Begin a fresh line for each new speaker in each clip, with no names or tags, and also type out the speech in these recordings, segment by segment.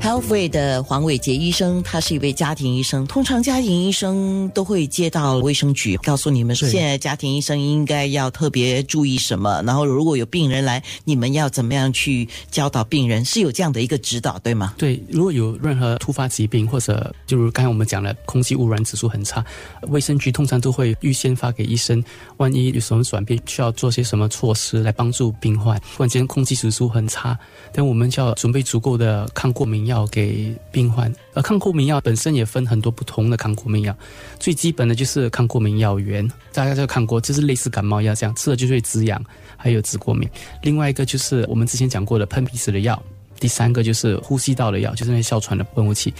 ，Healthway 的黄伟杰医生，他是一位家庭医生。通常家庭医生都会接到卫生局，告诉你们说，现在家庭医生应该要特别注意什么。然后如果有病人来，你们要怎么样去教导病人？是有这样的一个指导，对吗？
对，如果有任何突发疾病，或者就是刚才我们讲了，空气污染指数很差，卫生局通常都会预先发给医生，万一有什么转变，需要做些什么措施来帮助病患。突然间空气指数很差，但我们就要准。备足够的抗过敏药给病患，而抗过敏药本身也分很多不同的抗过敏药，最基本的就是抗过敏药源，大家就看过，就是类似感冒药这样，吃了就会止痒，还有止过敏。另外一个就是我们之前讲过的喷鼻子的药，第三个就是呼吸道的药，就是那哮喘的喷雾器。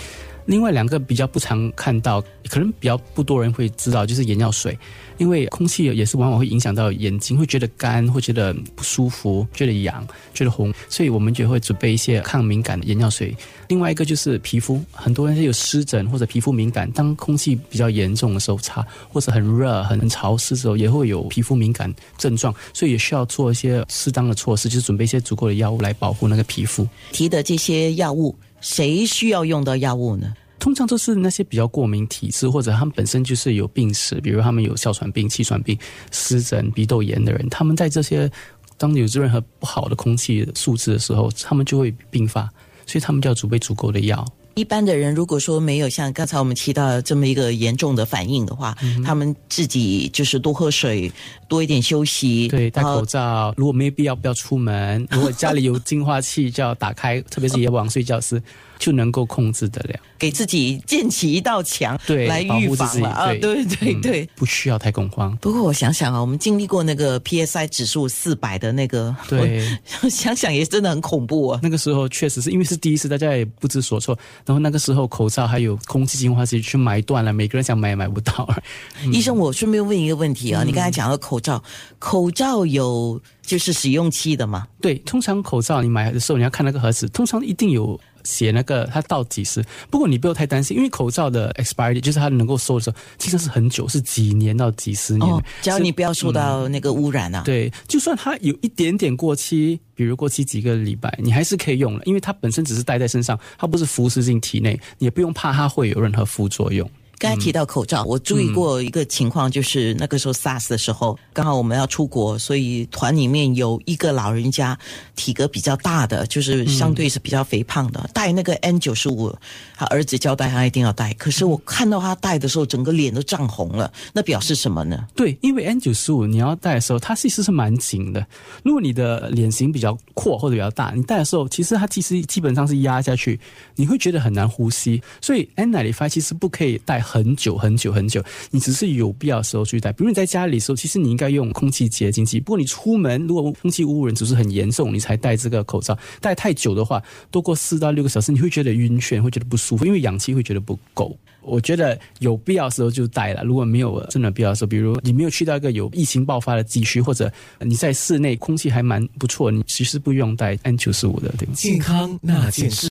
另外两个比较不常看到，可能比较不多人会知道，就是眼药水，因为空气也是往往会影响到眼睛，会觉得干，会觉得不舒服，觉得痒，觉得红，所以我们就会准备一些抗敏感的眼药水。另外一个就是皮肤，很多人有湿疹或者皮肤敏感，当空气比较严重的时候，擦或者很热、很潮湿的时候，也会有皮肤敏感症状，所以也需要做一些适当的措施，就是准备一些足够的药物来保护那个皮肤。
提的这些药物。谁需要用到药物呢？
通常都是那些比较过敏体质，或者他们本身就是有病史，比如他们有哮喘病、气喘病、湿疹、鼻窦炎的人，他们在这些当有任何不好的空气素质的时候，他们就会病发，所以他们就要储备足够的药。
一般的人如果说没有像刚才我们提到这么一个严重的反应的话，他们自己就是多喝水，多一点休息，
对，戴口罩。如果没必要，不要出门。如果家里有净化器，就要打开，特别是夜晚睡觉时。就能够控制得了，
给自己建起一道墙，
对，
来预防了啊！对对对，
不需要太恐慌。
不过我想想啊，我们经历过那个 PSI 指数四百的那个，
对，
想想也真的很恐怖啊。
那个时候确实是因为是第一次，大家也不知所措。然后那个时候口罩还有空气净化器去买断了，每个人想买也买不到。
医生，我顺便问一个问题啊，你刚才讲到口罩，口罩有就是使用期的吗？
对，通常口罩你买的时候你要看那个盒子，通常一定有。写那个它到几时？不过你不要太担心，因为口罩的 expiry 就是它能够收的时候，其实是很久，是几年到几十年。
只要你不要受到那个污染啊。
对，就算它有一点点过期，比如过期几个礼拜，你还是可以用了，因为它本身只是戴在身上，它不是服食进体内，你也不用怕它会有任何副作用。
刚才提到口罩，我注意过一个情况，就是那个时候 SARS 的时候，刚好我们要出国，所以团里面有一个老人家，体格比较大的，就是相对是比较肥胖的，戴那个 N 九十五，他儿子交代他一定要戴。可是我看到他戴的时候，整个脸都涨红了，那表示什么呢？
对，因为 N 九十五你要戴的时候，它其实是蛮紧的。如果你的脸型比较阔或者比较大，你戴的时候，其实它其实基本上是压下去，你会觉得很难呼吸。所以 N 九十五其实不可以戴。很久很久很久，你只是有必要时候去戴。比如你在家里的时候，其实你应该用空气洁净机。不过你出门如果空气污染只是很严重，你才戴这个口罩。戴太久的话，多过四到六个小时，你会觉得晕眩，会觉得不舒服，因为氧气会觉得不够。我觉得有必要时候就戴了。如果没有真的必要的时候，比如你没有去到一个有疫情爆发的地区，或者你在室内空气还蛮不错，你其实不用戴 N 九十五的，对？
健康那件事。